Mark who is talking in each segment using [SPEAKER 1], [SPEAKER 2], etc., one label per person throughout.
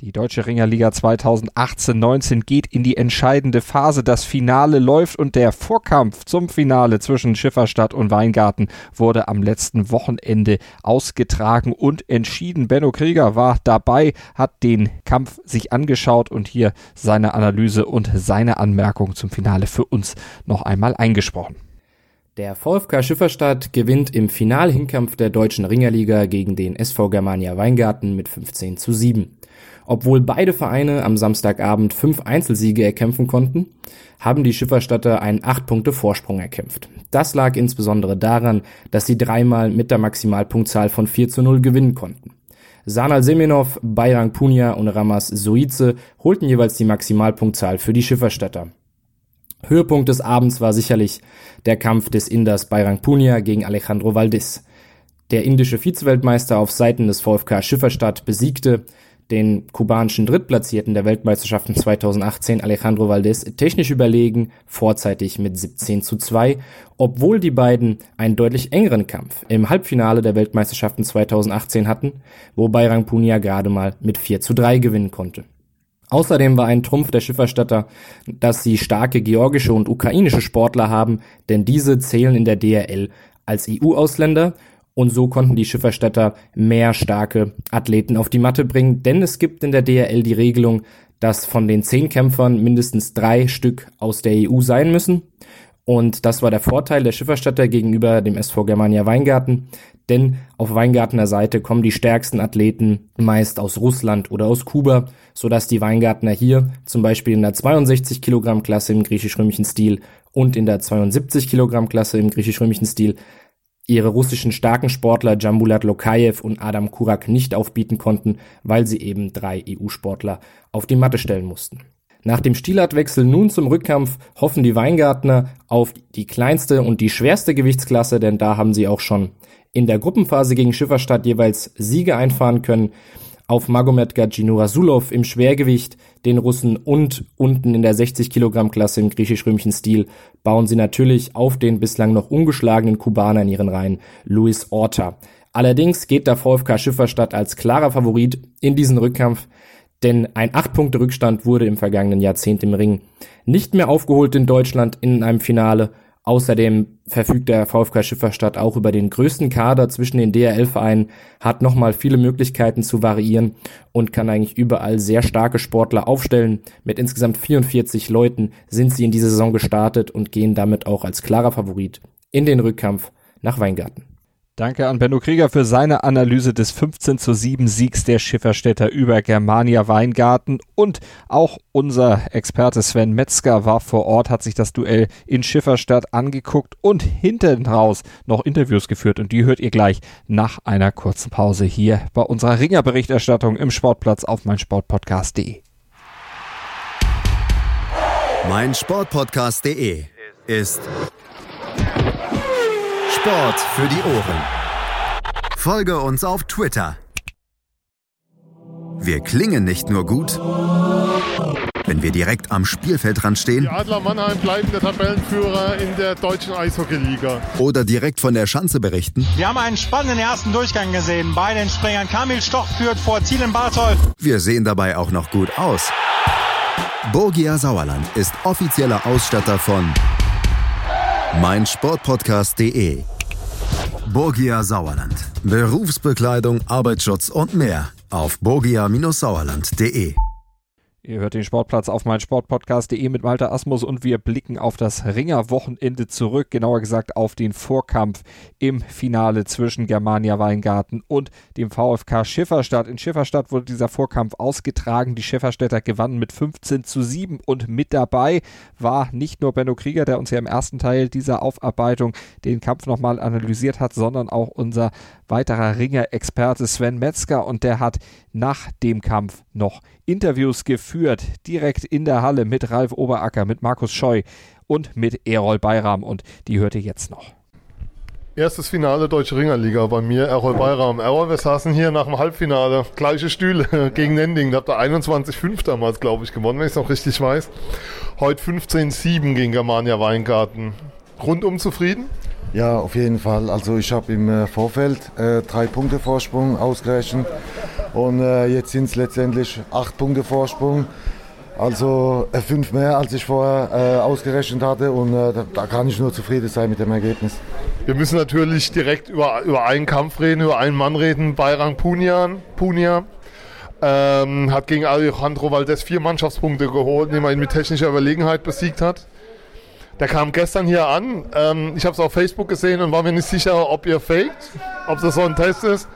[SPEAKER 1] Die Deutsche Ringerliga 2018-19 geht in die entscheidende Phase. Das Finale läuft und der Vorkampf zum Finale zwischen Schifferstadt und Weingarten wurde am letzten Wochenende ausgetragen und entschieden. Benno Krieger war dabei, hat den Kampf sich angeschaut und hier seine Analyse und seine Anmerkung zum Finale für uns noch einmal eingesprochen.
[SPEAKER 2] Der VfK Schifferstadt gewinnt im Finalhinkampf der Deutschen Ringerliga gegen den SV Germania Weingarten mit 15 zu 7. Obwohl beide Vereine am Samstagabend fünf Einzelsiege erkämpfen konnten, haben die Schifferstadter einen 8 Punkte Vorsprung erkämpft. Das lag insbesondere daran, dass sie dreimal mit der Maximalpunktzahl von 4 zu 0 gewinnen konnten. Sanal Semenov, Bayrang Punia und Ramas Soize holten jeweils die Maximalpunktzahl für die Schifferstädter. Höhepunkt des Abends war sicherlich der Kampf des Inders Bayrang Punia gegen Alejandro Valdis. Der indische Vizeweltmeister auf Seiten des VfK Schifferstadt besiegte den kubanischen Drittplatzierten der Weltmeisterschaften 2018 Alejandro Valdez technisch überlegen, vorzeitig mit 17 zu 2, obwohl die beiden einen deutlich engeren Kampf im Halbfinale der Weltmeisterschaften 2018 hatten, wobei Rangpunia gerade mal mit 4 zu 3 gewinnen konnte. Außerdem war ein Trumpf der Schifferstatter, dass sie starke georgische und ukrainische Sportler haben, denn diese zählen in der DRL als EU-Ausländer und so konnten die Schifferstädter mehr starke Athleten auf die Matte bringen, denn es gibt in der DRL die Regelung, dass von den zehn Kämpfern mindestens drei Stück aus der EU sein müssen. Und das war der Vorteil der Schifferstädter gegenüber dem SV Germania Weingarten, denn auf Weingartner Seite kommen die stärksten Athleten meist aus Russland oder aus Kuba, sodass die Weingartner hier zum Beispiel in der 62 Kilogramm Klasse im griechisch-römischen Stil und in der 72 Kilogramm Klasse im griechisch-römischen Stil ihre russischen starken Sportler Jambulat Lokajew und Adam Kurak nicht aufbieten konnten, weil sie eben drei EU-Sportler auf die Matte stellen mussten. Nach dem Stilartwechsel nun zum Rückkampf hoffen die Weingartner auf die kleinste und die schwerste Gewichtsklasse, denn da haben sie auch schon in der Gruppenphase gegen Schifferstadt jeweils Siege einfahren können auf Magomed Rasulov im Schwergewicht, den Russen und unten in der 60 Kilogramm Klasse im griechisch-römischen Stil bauen sie natürlich auf den bislang noch ungeschlagenen Kubaner in ihren Reihen, Luis Orta. Allerdings geht der VfK Schifferstadt als klarer Favorit in diesen Rückkampf, denn ein 8-Punkte-Rückstand wurde im vergangenen Jahrzehnt im Ring nicht mehr aufgeholt in Deutschland in einem Finale Außerdem verfügt der VfK Schifferstadt auch über den größten Kader zwischen den DRL-Vereinen, hat nochmal viele Möglichkeiten zu variieren und kann eigentlich überall sehr starke Sportler aufstellen. Mit insgesamt 44 Leuten sind sie in diese Saison gestartet und gehen damit auch als klarer Favorit in den Rückkampf nach Weingarten.
[SPEAKER 1] Danke an Benno Krieger für seine Analyse des 15 zu 7 Siegs der Schifferstädter über Germania Weingarten und auch unser Experte Sven Metzger war vor Ort, hat sich das Duell in Schifferstadt angeguckt und hinten raus noch Interviews geführt und die hört ihr gleich nach einer kurzen Pause hier bei unserer Ringerberichterstattung im Sportplatz auf meinsportpodcast.de.
[SPEAKER 3] Mein Sportpodcast.de ist Sport für die Ohren. Folge uns auf Twitter. Wir klingen nicht nur gut, wenn wir direkt am Spielfeldrand stehen.
[SPEAKER 4] Die Adler Mannheim bleiben der Tabellenführer in der deutschen Eishockeyliga.
[SPEAKER 3] Oder direkt von der Schanze berichten.
[SPEAKER 5] Wir haben einen spannenden ersten Durchgang gesehen. Bei den Springern Kamil Stoch führt vor Zielen Bartol.
[SPEAKER 3] Wir sehen dabei auch noch gut aus. Borgia Sauerland ist offizieller Ausstatter von meinsportpodcast.de Borgia Sauerland. Berufsbekleidung, Arbeitsschutz und mehr auf borgia-sauerland.de.
[SPEAKER 1] Ihr hört den Sportplatz auf meinsportpodcast.de mit Malte Asmus und wir blicken auf das Ringer-Wochenende zurück, genauer gesagt auf den Vorkampf im Finale zwischen Germania Weingarten und dem VfK Schifferstadt. In Schifferstadt wurde dieser Vorkampf ausgetragen. Die Schifferstädter gewannen mit 15 zu 7 und mit dabei war nicht nur Benno Krieger, der uns ja im ersten Teil dieser Aufarbeitung den Kampf nochmal analysiert hat, sondern auch unser weiterer Ringer-Experte Sven Metzger und der hat nach dem Kampf noch Interviews geführt, direkt in der Halle mit Ralf Oberacker, mit Markus Scheu und mit Erol Bayram und die hört ihr jetzt noch.
[SPEAKER 4] Erstes Finale Deutsche Ringerliga bei mir, Errol Bayram. Errol, wir saßen hier nach dem Halbfinale, gleiche Stühle gegen Nending. Da habt ihr 21-5 damals, glaube ich, gewonnen, wenn ich es noch richtig weiß. Heute 15-7 gegen Germania Weingarten. Rundum zufrieden?
[SPEAKER 6] Ja, auf jeden Fall. Also ich habe im äh, Vorfeld äh, drei Punkte Vorsprung ausgerechnet und äh, jetzt sind es letztendlich acht Punkte Vorsprung. Also äh, fünf mehr, als ich vorher äh, ausgerechnet hatte und äh, da, da, kann ich nur zufrieden sein mit dem Ergebnis.
[SPEAKER 4] Wir müssen natürlich direkt über, über einen Kampf reden, über einen Mann reden, Bayrang Punian, Punia. Ähm, hat gegen Alejandro Valdez vier Mannschaftspunkte geholt, indem er ihn mit technischer Überlegenheit besiegt hat. Der kam gestern hier an. Ähm, ich habe es auf Facebook gesehen und war mir nicht sicher, ob ihr faked, ob das so ein Test ist.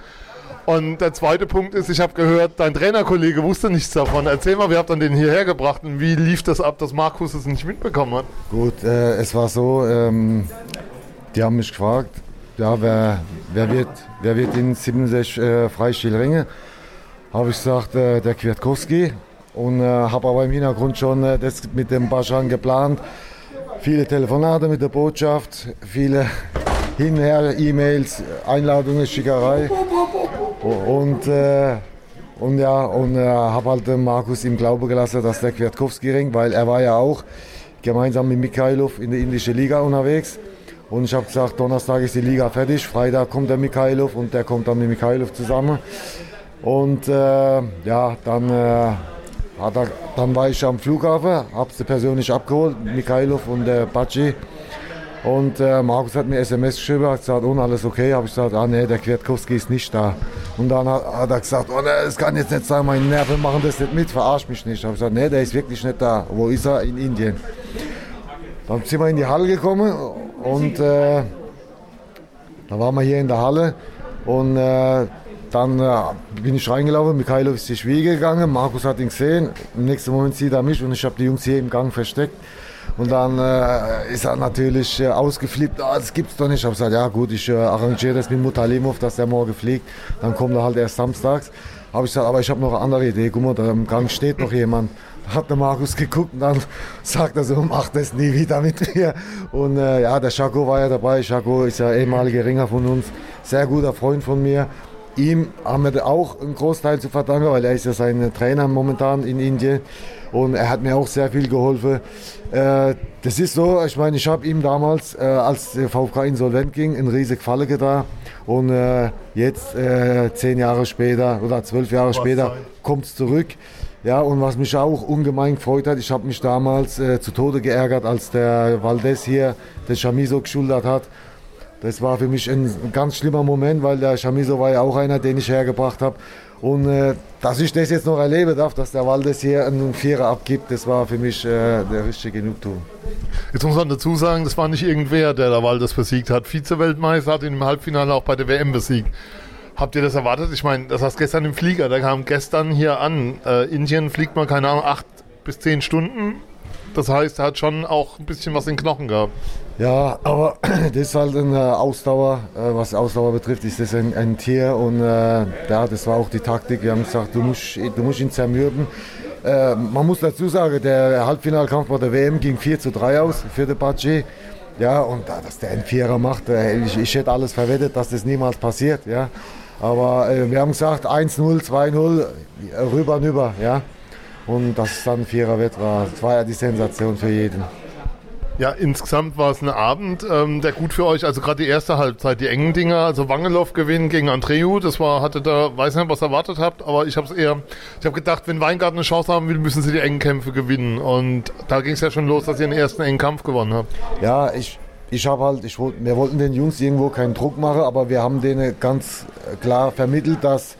[SPEAKER 4] Und der zweite Punkt ist, ich habe gehört, dein Trainerkollege wusste nichts davon. Erzähl mal, wie habt ihr den hierher gebracht und wie lief das ab, dass Markus es nicht mitbekommen hat?
[SPEAKER 6] Gut, äh, es war so, ähm, die haben mich gefragt, ja, wer, wer, wird, wer wird in 67 äh, Freistil ringen? Habe ich gesagt, äh, der Kwiatkowski. Und äh, habe aber im Hintergrund schon äh, das mit dem Baschan geplant viele Telefonate mit der Botschaft, viele hinher E-Mails, Einladungen, Schickerei. Und, äh, und ja, und äh, habe halt Markus im Glauben gelassen, dass der Kwiatkowski ringt, weil er war ja auch gemeinsam mit Mikhailov in der indischen Liga unterwegs. Und ich habe gesagt, Donnerstag ist die Liga fertig, Freitag kommt der Mikhailov und der kommt dann mit Mikhailov zusammen. Und äh, ja, dann äh, hat er, dann war ich am Flughafen, habe sie persönlich abgeholt, Mikhailov und der Baci. Und äh, Markus hat mir SMS geschrieben, hat gesagt, oh, alles okay. Habe ich gesagt, ah nee, der Kwiatkowski ist nicht da. Und dann hat, hat er gesagt, oh, nee, das kann jetzt nicht sein, meine Nerven machen das nicht mit, verarsch mich nicht. Habe ich gesagt, nee, der ist wirklich nicht da. Wo ist er? In Indien. Dann sind wir in die Halle gekommen und äh, da waren wir hier in der Halle und äh, dann äh, bin ich reingelaufen, Mikhailov ist die Schwiege gegangen, Markus hat ihn gesehen. Im nächsten Moment sieht er mich und ich habe die Jungs hier im Gang versteckt. Und dann äh, ist er natürlich äh, ausgeflippt, ah, das gibt's doch nicht. Ich habe gesagt, ja gut, ich äh, arrangiere das mit Mutalimov, dass der morgen fliegt. Dann kommt er halt erst samstags. Habe ich gesagt, aber ich habe noch eine andere Idee. Guck mal, da im Gang steht noch jemand. Hat der Markus geguckt und dann sagt er so, mach das nie wieder mit mir. Und äh, ja, der Schako war ja dabei. Schako ist ja ehemaliger Ringer von uns, sehr guter Freund von mir. Ihm haben wir auch einen Großteil zu verdanken, weil er ist ja sein Trainer momentan in Indien und er hat mir auch sehr viel geholfen. Äh, das ist so, ich meine, ich habe ihm damals, äh, als der VfK insolvent ging, eine riesige Falle getan und äh, jetzt, zehn Jahre später oder zwölf Jahre später, kommt es zurück. Ja, und was mich auch ungemein gefreut hat, ich habe mich damals äh, zu Tode geärgert, als der Valdez hier den Chamiso geschultert hat. Das war für mich ein ganz schlimmer Moment, weil der Chamiso war ja auch einer, den ich hergebracht habe. Und äh, dass ich das jetzt noch erleben darf, dass der Waldes hier einen Vierer abgibt, das war für mich äh, der richtige Genugtuung.
[SPEAKER 4] Jetzt muss man dazu sagen, das war nicht irgendwer, der der Waldes besiegt hat. Vize-Weltmeister hat ihn im Halbfinale auch bei der WM besiegt. Habt ihr das erwartet? Ich meine, das hast gestern im Flieger, der kam gestern hier an. Äh, Indien fliegt man, keine Ahnung, acht bis zehn Stunden. Das heißt, er hat schon auch ein bisschen was in den Knochen gehabt.
[SPEAKER 6] Ja, aber das ist halt eine Ausdauer, äh, was Ausdauer betrifft, ist das ein, ein Tier und äh, ja, das war auch die Taktik. Wir haben gesagt, du musst, du musst ihn zermürben. Äh, man muss dazu sagen, der Halbfinalkampf bei der WM ging 4 zu 3 aus für den Budget. Ja, und dass der einen Vierer macht, äh, ich, ich hätte alles verwettet, dass das niemals passiert. Ja. Aber äh, wir haben gesagt, 1-0, 2-0, rüber und über. Ja. Und dass es dann ein Vierer wird, war, das war ja die Sensation für jeden.
[SPEAKER 4] Ja, insgesamt war es ein Abend, ähm, der gut für euch, also gerade die erste Halbzeit, die engen Dinger, also Wangelow gewinnen gegen Andreu, das war, hatte da, weiß nicht, was ihr erwartet habt, aber ich habe es eher, ich habe gedacht, wenn Weingarten eine Chance haben will, müssen sie die engen Kämpfe gewinnen und da ging es ja schon los, dass ihr den ersten engen Kampf gewonnen habt.
[SPEAKER 6] Ja, ich, ich habe halt, ich wir wollten den Jungs irgendwo keinen Druck machen, aber wir haben denen ganz klar vermittelt, dass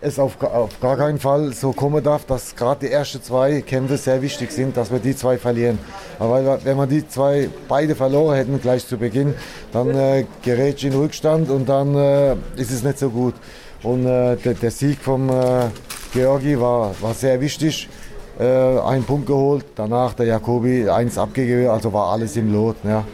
[SPEAKER 6] es auf, auf gar keinen Fall so kommen darf, dass gerade die ersten zwei Kämpfe sehr wichtig sind, dass wir die zwei verlieren. Aber wenn wir die zwei beide verloren hätten gleich zu Beginn, dann äh, gerät in Rückstand und dann äh, ist es nicht so gut. Und äh, der, der, Sieg vom äh, Georgi war, war sehr wichtig. Äh, ein Punkt geholt, danach der Jakobi eins abgegeben, also war alles im Lot. Ja.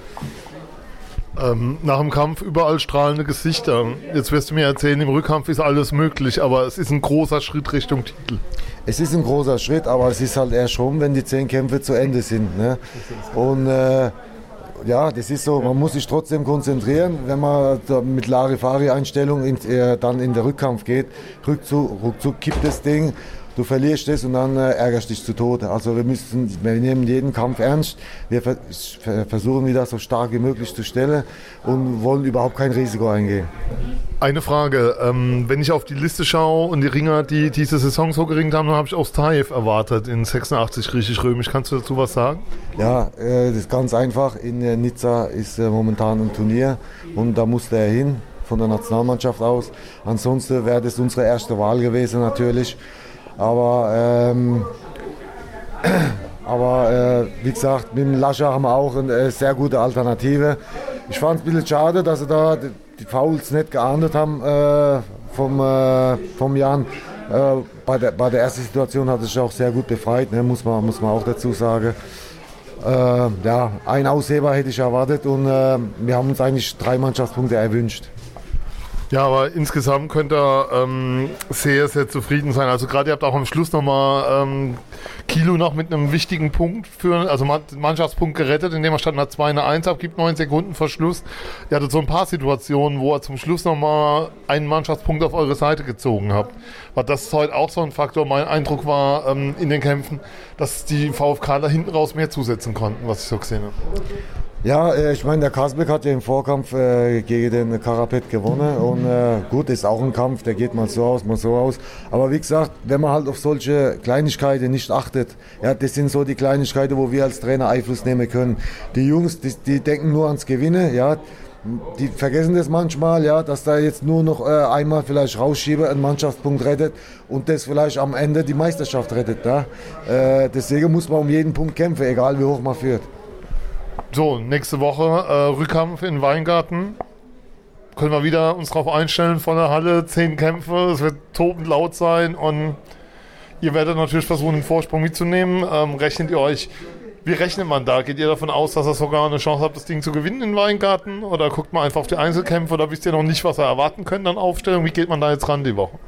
[SPEAKER 4] Ähm, nach dem Kampf überall strahlende Gesichter. Jetzt wirst du mir erzählen, im Rückkampf ist alles möglich, aber es ist ein großer Schritt Richtung Titel.
[SPEAKER 6] Es ist ein großer Schritt, aber es ist halt erst rum, wenn die zehn Kämpfe zu Ende sind. Ne? Und äh, ja, das ist so, man muss sich trotzdem konzentrieren, wenn man mit Larifari-Einstellung äh, dann in den Rückkampf geht. Rückzug, ruckzuck kippt das Ding du verlierst es und dann äh, ärgerst dich zu Tode. Also wir müssen, wir nehmen jeden Kampf ernst. Wir ver versuchen wieder so stark wie möglich zu stellen und wollen überhaupt kein Risiko eingehen.
[SPEAKER 4] Eine Frage, ähm, wenn ich auf die Liste schaue und die Ringer, die diese Saison so geringt haben, dann habe ich Ostajew erwartet in 86 griechisch-römisch. Kannst du dazu was sagen?
[SPEAKER 6] Ja, äh, das ist ganz einfach. In äh, Nizza ist äh, momentan ein Turnier und da musste er hin von der Nationalmannschaft aus. Ansonsten wäre das unsere erste Wahl gewesen natürlich. Aber, ähm, aber äh, wie gesagt, mit dem Lascher haben wir auch eine sehr gute Alternative. Ich fand es ein bisschen schade, dass sie da die Fouls nicht geahndet haben äh, vom, äh, vom Jan. Äh, bei, der, bei der ersten Situation hat es sich auch sehr gut befreit, ne, muss, man, muss man auch dazu sagen. Äh, ja, ein Ausheber hätte ich erwartet und äh, wir haben uns eigentlich drei Mannschaftspunkte erwünscht.
[SPEAKER 4] Ja, aber insgesamt könnt ihr ähm, sehr, sehr zufrieden sein. Also gerade ihr habt auch am Schluss nochmal ähm, Kilo noch mit einem wichtigen Punkt für, also Mannschaftspunkt gerettet, indem er statt einer 2 eine 1 abgibt, 9 Sekunden vor Schluss. Ihr hattet so ein paar Situationen, wo er zum Schluss nochmal einen Mannschaftspunkt auf eure Seite gezogen habt. War das heute auch so ein Faktor? Mein Eindruck war ähm, in den Kämpfen, dass die VfK da hinten raus mehr zusetzen konnten, was ich so gesehen habe.
[SPEAKER 6] Ja, äh, ich meine, der Kasbeck hat ja im Vorkampf äh, gegen den Karapet gewonnen und äh, gut, ist auch ein Kampf, der geht mal so aus, mal so aus. Aber wie gesagt, wenn man halt auf solche Kleinigkeiten nicht achtet, ja, das sind so die Kleinigkeiten, wo wir als Trainer Einfluss nehmen können. Die Jungs, die, die denken nur ans Gewinnen, ja, die vergessen das manchmal, ja, dass da jetzt nur noch äh, einmal vielleicht rausschiebe, einen Mannschaftspunkt rettet und das vielleicht am Ende die Meisterschaft rettet. Ja? Äh, deswegen muss man um jeden Punkt kämpfen, egal wie hoch man führt.
[SPEAKER 4] So, nächste Woche äh, Rückkampf in Weingarten. Können wir wieder uns darauf einstellen von der Halle. Zehn Kämpfe, es wird tobend laut sein und ihr werdet natürlich versuchen, den Vorsprung mitzunehmen. Ähm, rechnet ihr euch, wie rechnet man da? Geht ihr davon aus, dass ihr sogar eine Chance habt, das Ding zu gewinnen in Weingarten? Oder guckt man einfach auf die Einzelkämpfe oder wisst ihr noch nicht, was ihr erwarten könnt an Aufstellung? Wie geht man da jetzt ran die Woche?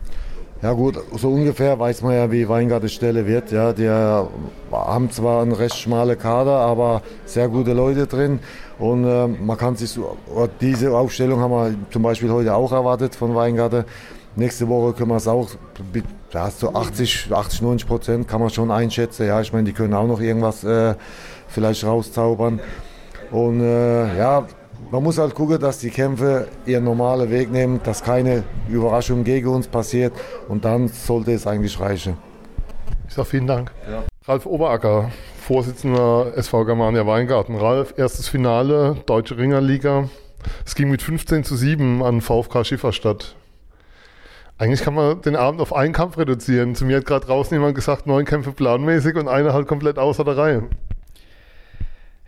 [SPEAKER 6] Ja gut, so ungefähr weiß man ja, wie Weingarten Stelle wird. Ja, die haben zwar einen recht schmale Kader, aber sehr gute Leute drin. Und äh, man kann sich so, diese Aufstellung haben wir zum Beispiel heute auch erwartet von Weingarten. Nächste Woche können wir es auch, ja, so 80, 80, 90 Prozent kann man schon einschätzen. Ja, ich meine, die können auch noch irgendwas äh, vielleicht rauszaubern. Und äh, ja, man muss halt gucken, dass die Kämpfe ihren normalen Weg nehmen, dass keine Überraschung gegen uns passiert und dann sollte es eigentlich reichen.
[SPEAKER 4] Ich sage vielen Dank. Ja. Ralf Oberacker, Vorsitzender SV Germania Weingarten. Ralf, erstes Finale, Deutsche Ringerliga. Es ging mit 15 zu 7 an VfK Schifferstadt. Eigentlich kann man den Abend auf einen Kampf reduzieren. Zu mir hat gerade draußen jemand gesagt, neun Kämpfe planmäßig und einer halt komplett außer der Reihe.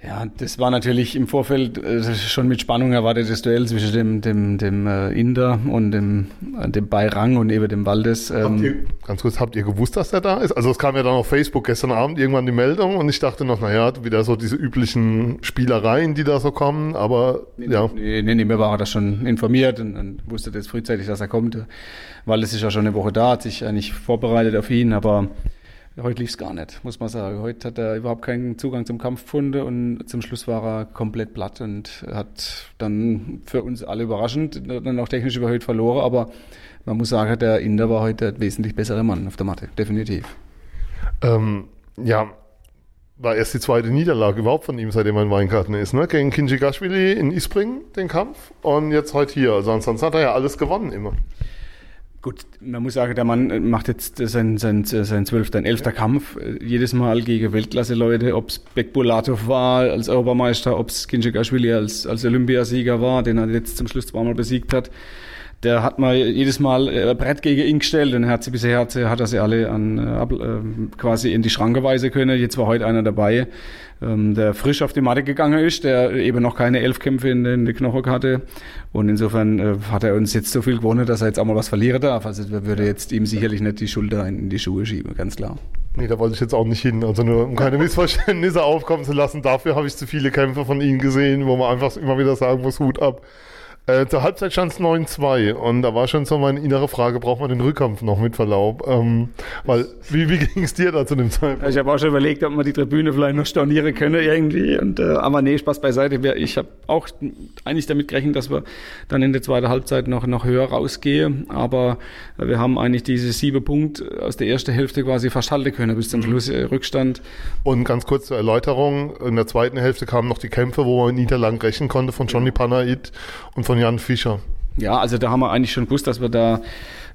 [SPEAKER 7] Ja, das war natürlich im Vorfeld äh, schon mit Spannung erwartetes Duell zwischen dem, dem, dem äh, Inder und dem, äh, dem Bayrang und eben dem Waldes.
[SPEAKER 4] Ähm. Ihr, ganz kurz, habt ihr gewusst, dass der da ist? Also es kam ja dann auf Facebook gestern Abend irgendwann die Meldung und ich dachte noch, naja, wieder so diese üblichen Spielereien, die da so kommen, aber
[SPEAKER 7] nee,
[SPEAKER 4] ja.
[SPEAKER 7] Nee, nee, nee, mir war er da schon informiert und, und wusste das frühzeitig, dass er kommt. Waldes ist ja schon eine Woche da, hat sich eigentlich vorbereitet auf ihn, aber Heute lief es gar nicht, muss man sagen. Heute hat er überhaupt keinen Zugang zum Kampf gefunden und zum Schluss war er komplett platt und hat dann für uns alle überraschend dann auch technisch überhöht verloren. Aber man muss sagen, der Inder war heute der wesentlich bessere Mann auf der Matte, definitiv.
[SPEAKER 4] Ähm, ja, war erst die zweite Niederlage überhaupt von ihm, seitdem er in Weingarten ist, ne? Gegen Kinjigashvili in Ispring, den Kampf. Und jetzt heute hier. Also ansonsten hat er ja alles gewonnen immer.
[SPEAKER 7] Gut, man muss sagen, der Mann macht jetzt sein, sein, sein zwölfter, elfter Kampf. Jedes Mal gegen Weltklasse-Leute, ob es Bekbulatov war als Europameister, ob es Kinchikashvili als, als Olympiasieger war, den er jetzt zum Schluss zweimal besiegt hat. Der hat mal jedes Mal ein Brett gegen ihn gestellt und er hat sie bisher hat, hat er sie alle an, äh, quasi in die Schranke weisen können. Jetzt war heute einer dabei, ähm, der frisch auf die Matte gegangen ist, der eben noch keine elf Kämpfe in den, Knochen hatte. Und insofern äh, hat er uns jetzt so viel gewonnen, dass er jetzt auch mal was verlieren darf. Also wir würde jetzt ihm sicherlich nicht die Schulter in die Schuhe schieben, ganz klar.
[SPEAKER 4] Nee, da wollte ich jetzt auch nicht hin. Also nur um keine Missverständnisse aufkommen zu lassen. Dafür habe ich zu viele Kämpfe von ihm gesehen, wo man einfach immer wieder sagen muss, Hut ab. Äh, zur Halbzeit stand es 9-2 und da war schon so meine innere Frage, braucht man den Rückkampf noch mit Verlaub? Ähm, weil, wie, wie ging es dir da zu dem Zeitpunkt?
[SPEAKER 7] Ich habe auch schon überlegt, ob man die Tribüne vielleicht noch stornieren könne irgendwie. Und, äh, aber nee, Spaß beiseite. Ich habe auch eigentlich damit gerechnet, dass wir dann in der zweiten Halbzeit noch, noch höher rausgehen. Aber wir haben eigentlich diese sieben Punkte aus der ersten Hälfte quasi fast halten können bis zum Schluss äh, Rückstand.
[SPEAKER 4] Und ganz kurz zur Erläuterung, in der zweiten Hälfte kamen noch die Kämpfe, wo man Niederlagen rechnen konnte von Johnny Panait und von Jan Fischer.
[SPEAKER 7] Ja, also da haben wir eigentlich schon gewusst, dass wir da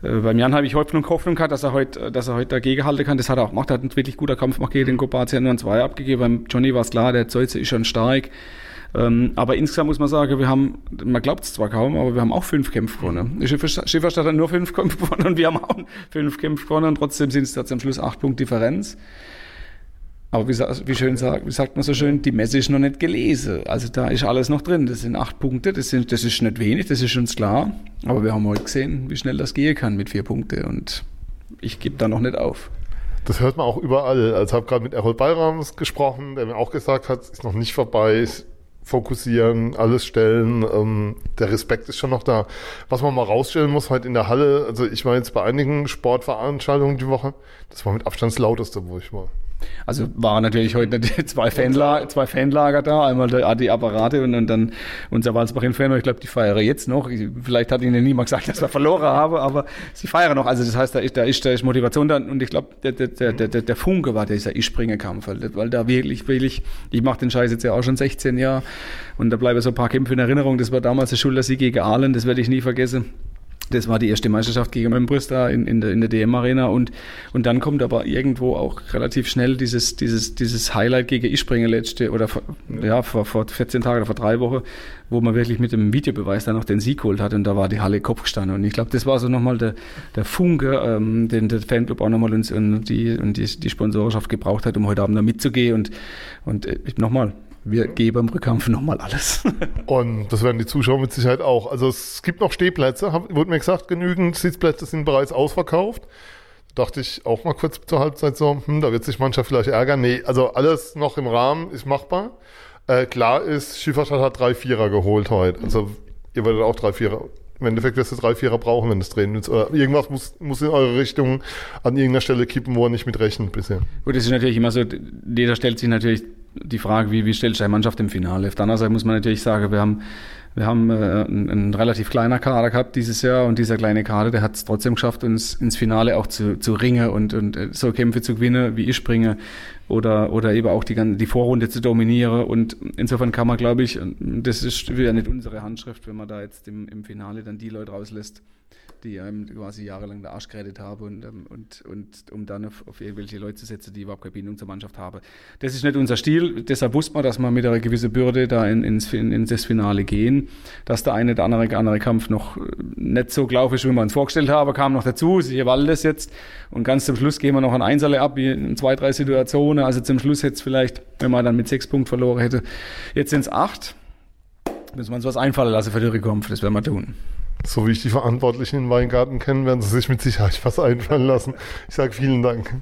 [SPEAKER 7] äh, beim Jan habe ich Hoffnung, Hoffnung gehabt, dass er heute, dass er heute dagegen halten kann. Das hat er auch gemacht. Er hat einen wirklich guter Kampf gemacht gegen den Kopazia, nur ein Zwei abgegeben. Beim Johnny war es klar, der Zeuze ist schon stark. Ähm, aber insgesamt muss man sagen, wir haben, man glaubt es zwar kaum, aber wir haben auch fünf Kämpfe gewonnen. Schifferstadt hat nur fünf Kämpfe gewonnen und wir haben auch fünf Kämpfe gewonnen und trotzdem sind es jetzt am Schluss acht Punkte Differenz. Aber wie, wie, schön sagt, wie sagt man so schön, die Messe ist noch nicht gelesen. Also da ist alles noch drin. Das sind acht Punkte, das, sind, das ist nicht wenig, das ist uns klar. Aber wir haben heute gesehen, wie schnell das gehen kann mit vier Punkten. Und ich gebe da noch nicht auf.
[SPEAKER 4] Das hört man auch überall. Also ich habe gerade mit Errol Bayrams gesprochen, der mir auch gesagt hat, es ist noch nicht vorbei, fokussieren, alles stellen. Ähm, der Respekt ist schon noch da. Was man mal rausstellen muss, halt in der Halle, also ich war jetzt bei einigen Sportveranstaltungen die Woche, das war mit Abstand das lauteste, wo ich war.
[SPEAKER 7] Also waren natürlich heute zwei, Fanlager, zwei Fanlager da, einmal die Apparate und, und dann unser Walsbach-Inferno. Ich glaube, die feiern jetzt noch. Vielleicht hat ihnen niemand gesagt, dass wir verloren haben, aber sie feiern noch. Also das heißt, da ist, da ist, da ist Motivation da und ich glaube, der, der, der, der, Funke war dieser Ich-Springe-Kampf, weil da wirklich, wirklich, ich mache den Scheiß jetzt ja auch schon 16 Jahre und da bleiben so ein paar Kämpfe in Erinnerung. Das war damals der Schultersieg gegen Aalen, das werde ich nie vergessen. Das war die erste Meisterschaft gegen Membrus da in, in der, in der DM-Arena und, und dann kommt aber irgendwo auch relativ schnell dieses, dieses, dieses Highlight gegen Ispringe letzte oder vor, ja, vor, vor 14 Tagen oder vor drei Wochen, wo man wirklich mit dem Videobeweis dann noch den Sieg geholt hat und da war die Halle Kopf gestanden und ich glaube, das war so nochmal der, der Funke, ähm, den der Fanclub auch nochmal uns und die, und die, die Sponsorschaft gebraucht hat, um heute Abend da mitzugehen und, und äh, nochmal, wir geben im Rückkampf nochmal alles.
[SPEAKER 4] Und das werden die Zuschauer mit Sicherheit auch. Also es gibt noch Stehplätze, hab, wurde mir gesagt, genügend Sitzplätze sind bereits ausverkauft. Dachte ich auch mal kurz zur Halbzeit so, hm, da wird sich mancher vielleicht ärgern. Nee, also alles noch im Rahmen ist machbar. Äh, klar ist, Schifferstadt hat drei Vierer geholt heute. Also ihr werdet auch drei Vierer im Endeffekt wirst du drei Vierer brauchen, wenn das drehen willst. Oder irgendwas muss, muss in eure Richtung an irgendeiner Stelle kippen, wo er nicht mit rechnet bisher.
[SPEAKER 7] Gut, das ist natürlich immer so, jeder stellt sich natürlich die Frage, wie, wie stellt sich eine Mannschaft im Finale? Auf der anderen Seite muss man natürlich sagen, wir haben, wir haben äh, einen, relativ kleiner Kader gehabt dieses Jahr und dieser kleine Kader, der hat es trotzdem geschafft, uns ins Finale auch zu, zu ringen und, und äh, so Kämpfe zu gewinnen, wie ich springe oder, oder eben auch die, die Vorrunde zu dominieren. Und insofern kann man, glaube ich, das ist wieder nicht unsere Handschrift, wenn man da jetzt im, im Finale dann die Leute rauslässt, die einem quasi jahrelang der Arsch geredet habe und, ähm, und, und um dann auf, auf irgendwelche Leute zu setzen, die überhaupt keine Bindung zur Mannschaft haben. Das ist nicht unser Stil. Deshalb wusste man, dass wir mit einer gewissen Bürde da in, ins, in, in das Finale gehen. Dass der eine oder andere, andere Kampf noch nicht so gelaufen ist, wie wir uns vorgestellt haben, kam noch dazu. Sie war das jetzt. Und ganz zum Schluss gehen wir noch ein Einserle ab, wie in zwei, drei Situationen. Also zum Schluss hätte es vielleicht, wenn man dann mit sechs Punkten verloren hätte, jetzt sind es acht. Müssen wir uns was einfallen lassen für den Rückkampf. Das werden wir tun.
[SPEAKER 4] So wie ich die Verantwortlichen in Weingarten kenne, werden sie sich mit Sicherheit was einfallen lassen. Ich sage vielen Dank.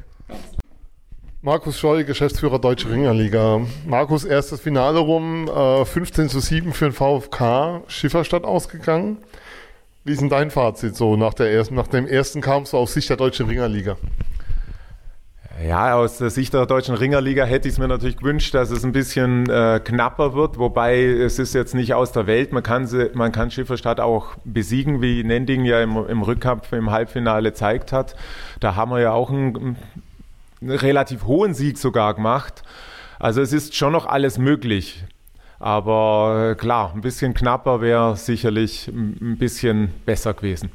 [SPEAKER 4] Markus Scholl, Geschäftsführer Deutsche Ringerliga. Markus, erstes Finale rum, äh, 15 zu 7 für den VfK Schifferstadt ausgegangen. Wie ist denn dein Fazit so nach, der ersten, nach dem ersten Kampf so aus Sicht der Deutschen Ringerliga?
[SPEAKER 8] Ja, aus der Sicht der deutschen Ringerliga hätte ich es mir natürlich gewünscht, dass es ein bisschen äh, knapper wird, wobei es ist jetzt nicht aus der Welt. Man kann, sie, man kann Schifferstadt auch besiegen, wie Nending ja im, im Rückkampf im Halbfinale zeigt hat. Da haben wir ja auch einen, einen relativ hohen Sieg sogar gemacht. Also es ist schon noch alles möglich. Aber äh, klar, ein bisschen knapper wäre sicherlich ein bisschen besser gewesen.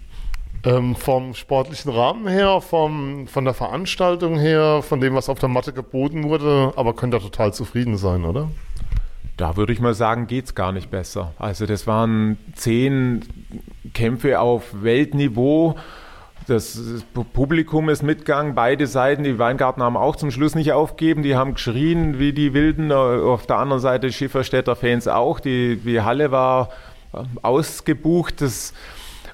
[SPEAKER 4] Ähm, vom sportlichen Rahmen her, vom, von der Veranstaltung her, von dem, was auf der Matte geboten wurde, aber könnt ihr total zufrieden sein, oder?
[SPEAKER 8] Da würde ich mal sagen, geht es gar nicht besser. Also das waren zehn Kämpfe auf Weltniveau. Das Publikum ist mitgegangen, beide Seiten. Die Weingarten haben auch zum Schluss nicht aufgegeben. Die haben geschrien wie die Wilden. Auf der anderen Seite Schifferstädter Fans auch. Die, die Halle war ausgebucht. Das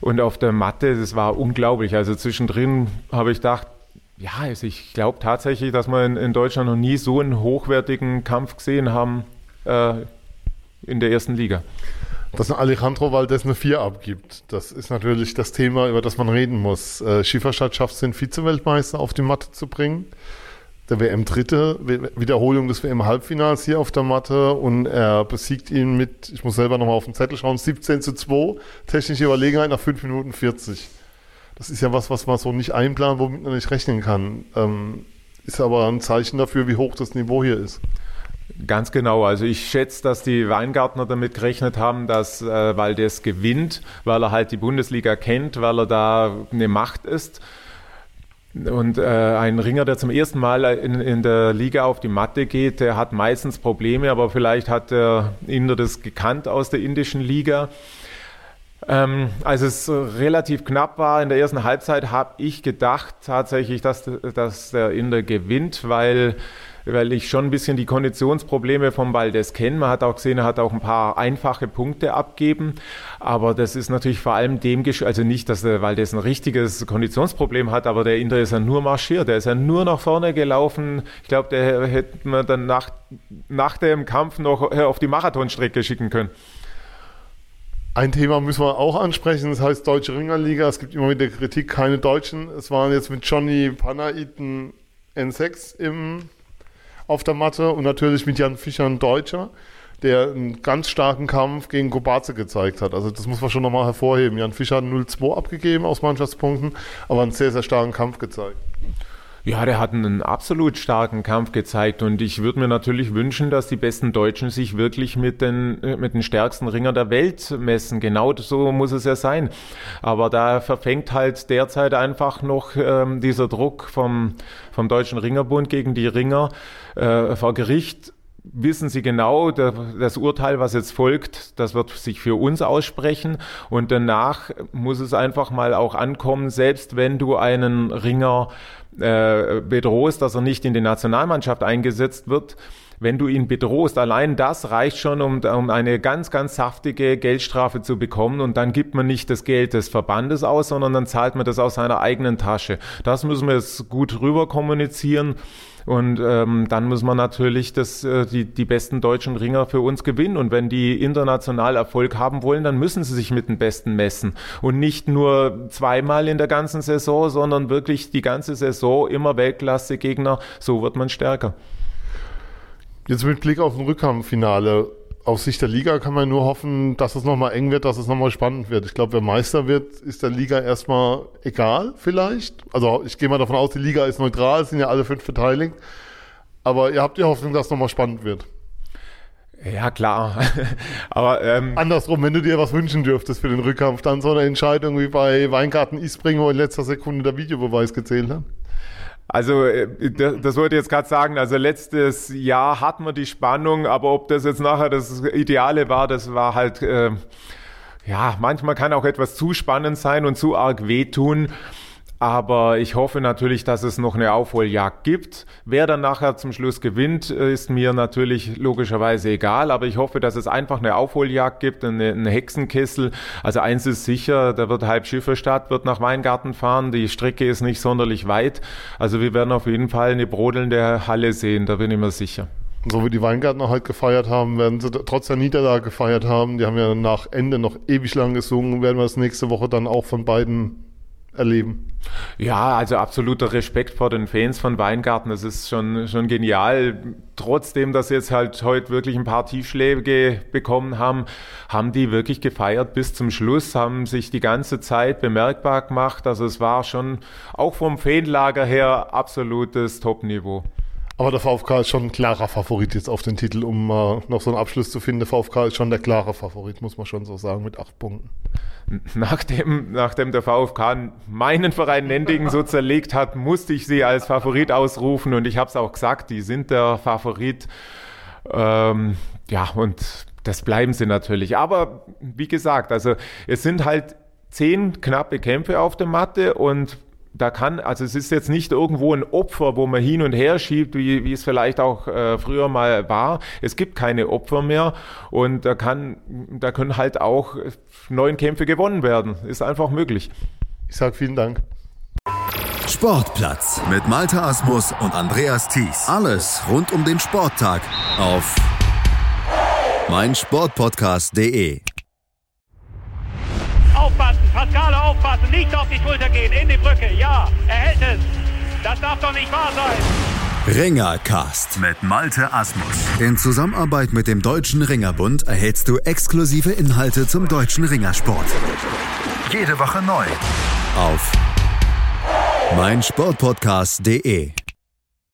[SPEAKER 8] und auf der Matte, das war unglaublich. Also zwischendrin habe ich gedacht, ja, also ich glaube tatsächlich, dass wir in, in, Deutschland noch nie so einen hochwertigen Kampf gesehen haben äh, in der ersten Liga.
[SPEAKER 4] dass ein Alejandro Valdez eine 4 abgibt. Das ist natürlich das Thema, über das man reden muss. Äh, Schieferstadt schafft es, den Vize-Weltmeister auf die Matte zu bringen. Der WM-Dritte, Wiederholung des WM-Halbfinals hier auf der Matte und er besiegt ihn mit, ich muss selber nochmal auf den Zettel schauen, 17 zu 2, technische Überlegenheit nach 5 Minuten 40. Das ist ja was, was man so nicht einplanen, womit man nicht rechnen kann. Ähm, ist aber ein Zeichen dafür, wie hoch das Niveau hier ist.
[SPEAKER 8] Ganz genau. Also ich schätze, dass die Weingartner damit gerechnet haben, dass äh, das gewinnt, weil er halt die Bundesliga kennt, weil er da eine Macht ist. Und äh, ein Ringer, der zum ersten Mal in, in, der Liga auf die Matte geht, der hat meistens Probleme, aber vielleicht hat der Inder das gekannt aus der indischen Liga. Ähm, als es relativ knapp war in der ersten Halbzeit, habe ich gedacht tatsächlich, dass, dass der Inder gewinnt, weil weil ich schon ein bisschen die Konditionsprobleme vom Baldes kenne. Man hat auch gesehen, er hat auch ein paar einfache Punkte abgeben. Aber das ist natürlich vor allem dem, also nicht, dass der Valdes ein richtiges Konditionsproblem hat, aber der Inder ist ja nur marschiert. Der ist ja nur nach vorne gelaufen. Ich glaube, der hätte man dann nach, nach dem Kampf noch auf die Marathonstrecke schicken können.
[SPEAKER 4] Ein Thema müssen wir auch ansprechen, das heißt Deutsche Ringerliga. Es gibt immer wieder Kritik, keine Deutschen. Es waren jetzt mit Johnny Panaiten N6 im auf der Matte und natürlich mit Jan Fischer ein Deutscher, der einen ganz starken Kampf gegen Kobaze gezeigt hat. Also das muss man schon nochmal hervorheben. Jan Fischer hat 0-2 abgegeben aus Mannschaftspunkten, aber einen sehr, sehr starken Kampf gezeigt.
[SPEAKER 8] Ja, der hat einen absolut starken Kampf gezeigt und ich würde mir natürlich wünschen, dass die besten Deutschen sich wirklich mit den, äh, mit den stärksten Ringer der Welt messen. Genau so muss es ja sein. Aber da verfängt halt derzeit einfach noch ähm, dieser Druck vom, vom Deutschen Ringerbund gegen die Ringer äh, vor Gericht wissen Sie genau, das Urteil, was jetzt folgt, das wird sich für uns aussprechen. Und danach muss es einfach mal auch ankommen, selbst wenn du einen Ringer äh, bedrohst, dass er nicht in die Nationalmannschaft eingesetzt wird, wenn du ihn bedrohst, allein das reicht schon, um, um eine ganz, ganz saftige Geldstrafe zu bekommen und dann gibt man nicht das Geld des Verbandes aus, sondern dann zahlt man das aus seiner eigenen Tasche. Das müssen wir jetzt gut rüber kommunizieren. Und ähm, dann muss man natürlich das, äh, die, die besten deutschen Ringer für uns gewinnen. Und wenn die international Erfolg haben wollen, dann müssen sie sich mit den Besten messen. Und nicht nur zweimal in der ganzen Saison, sondern wirklich die ganze Saison immer Weltklasse-Gegner. So wird man stärker.
[SPEAKER 4] Jetzt mit Blick auf ein Rückkampffinale aus Sicht der Liga kann man nur hoffen, dass es nochmal eng wird, dass es nochmal spannend wird. Ich glaube, wer Meister wird, ist der Liga erstmal egal, vielleicht. Also ich gehe mal davon aus, die Liga ist neutral, sind ja alle fünf beteiligt. Aber ihr habt die Hoffnung, dass es nochmal spannend wird.
[SPEAKER 8] Ja, klar. Aber
[SPEAKER 4] ähm, andersrum, wenn du dir was wünschen dürftest für den Rückkampf, dann so eine Entscheidung wie bei Weingarten Isbring, wo in letzter Sekunde der Videobeweis gezählt hat.
[SPEAKER 8] Also äh, das wollte ich jetzt gerade sagen, also letztes Jahr hatten wir die Spannung, aber ob das jetzt nachher das Ideale war, das war halt, äh, ja, manchmal kann auch etwas zu spannend sein und zu arg wehtun. Aber ich hoffe natürlich, dass es noch eine Aufholjagd gibt. Wer dann nachher zum Schluss gewinnt, ist mir natürlich logischerweise egal. Aber ich hoffe, dass es einfach eine Aufholjagd gibt, eine, einen Hexenkessel. Also eins ist sicher, da wird halb Schifferstadt, wird nach Weingarten fahren. Die Strecke ist nicht sonderlich weit. Also wir werden auf jeden Fall eine brodelnde Halle sehen, da bin ich mir sicher.
[SPEAKER 4] So wie die Weingärtner heute gefeiert haben, werden sie trotz der Niederlage gefeiert haben. Die haben ja nach Ende noch ewig lang gesungen. Werden wir das nächste Woche dann auch von beiden erleben.
[SPEAKER 8] Ja, also absoluter Respekt vor den Fans von Weingarten. Das ist schon, schon genial. Trotzdem, dass sie jetzt halt heute wirklich ein paar Tiefschläge bekommen haben, haben die wirklich gefeiert bis zum Schluss, haben sich die ganze Zeit bemerkbar gemacht. Also es war schon auch vom Fanlager her absolutes Top-Niveau.
[SPEAKER 4] Aber der VfK ist schon ein klarer Favorit jetzt auf den Titel, um äh, noch so einen Abschluss zu finden. Der VfK ist schon der klare Favorit, muss man schon so sagen, mit acht Punkten.
[SPEAKER 8] Nachdem, nachdem der VfK meinen Verein Nendingen so zerlegt hat, musste ich sie als Favorit ausrufen und ich habe es auch gesagt, die sind der Favorit. Ähm, ja, und das bleiben sie natürlich. Aber wie gesagt, also es sind halt zehn knappe Kämpfe auf der Matte und da kann, also es ist jetzt nicht irgendwo ein Opfer, wo man hin und her schiebt, wie, wie es vielleicht auch äh, früher mal war. Es gibt keine Opfer mehr und da kann, da können halt auch neun Kämpfe gewonnen werden. Ist einfach möglich.
[SPEAKER 4] Ich sage vielen Dank.
[SPEAKER 3] Sportplatz mit Malta Asmus und Andreas Thies. Alles rund um den Sporttag auf meinsportpodcast.de.
[SPEAKER 9] aufpassen, Pascale aufpassen, nicht auf die Schulter gehen, in die Brücke, ja, er hält es. Das darf doch nicht wahr sein.
[SPEAKER 3] Ringercast mit Malte Asmus. In Zusammenarbeit mit dem Deutschen Ringerbund erhältst du exklusive Inhalte zum deutschen Ringersport. Jede Woche neu. Auf meinsportpodcast.de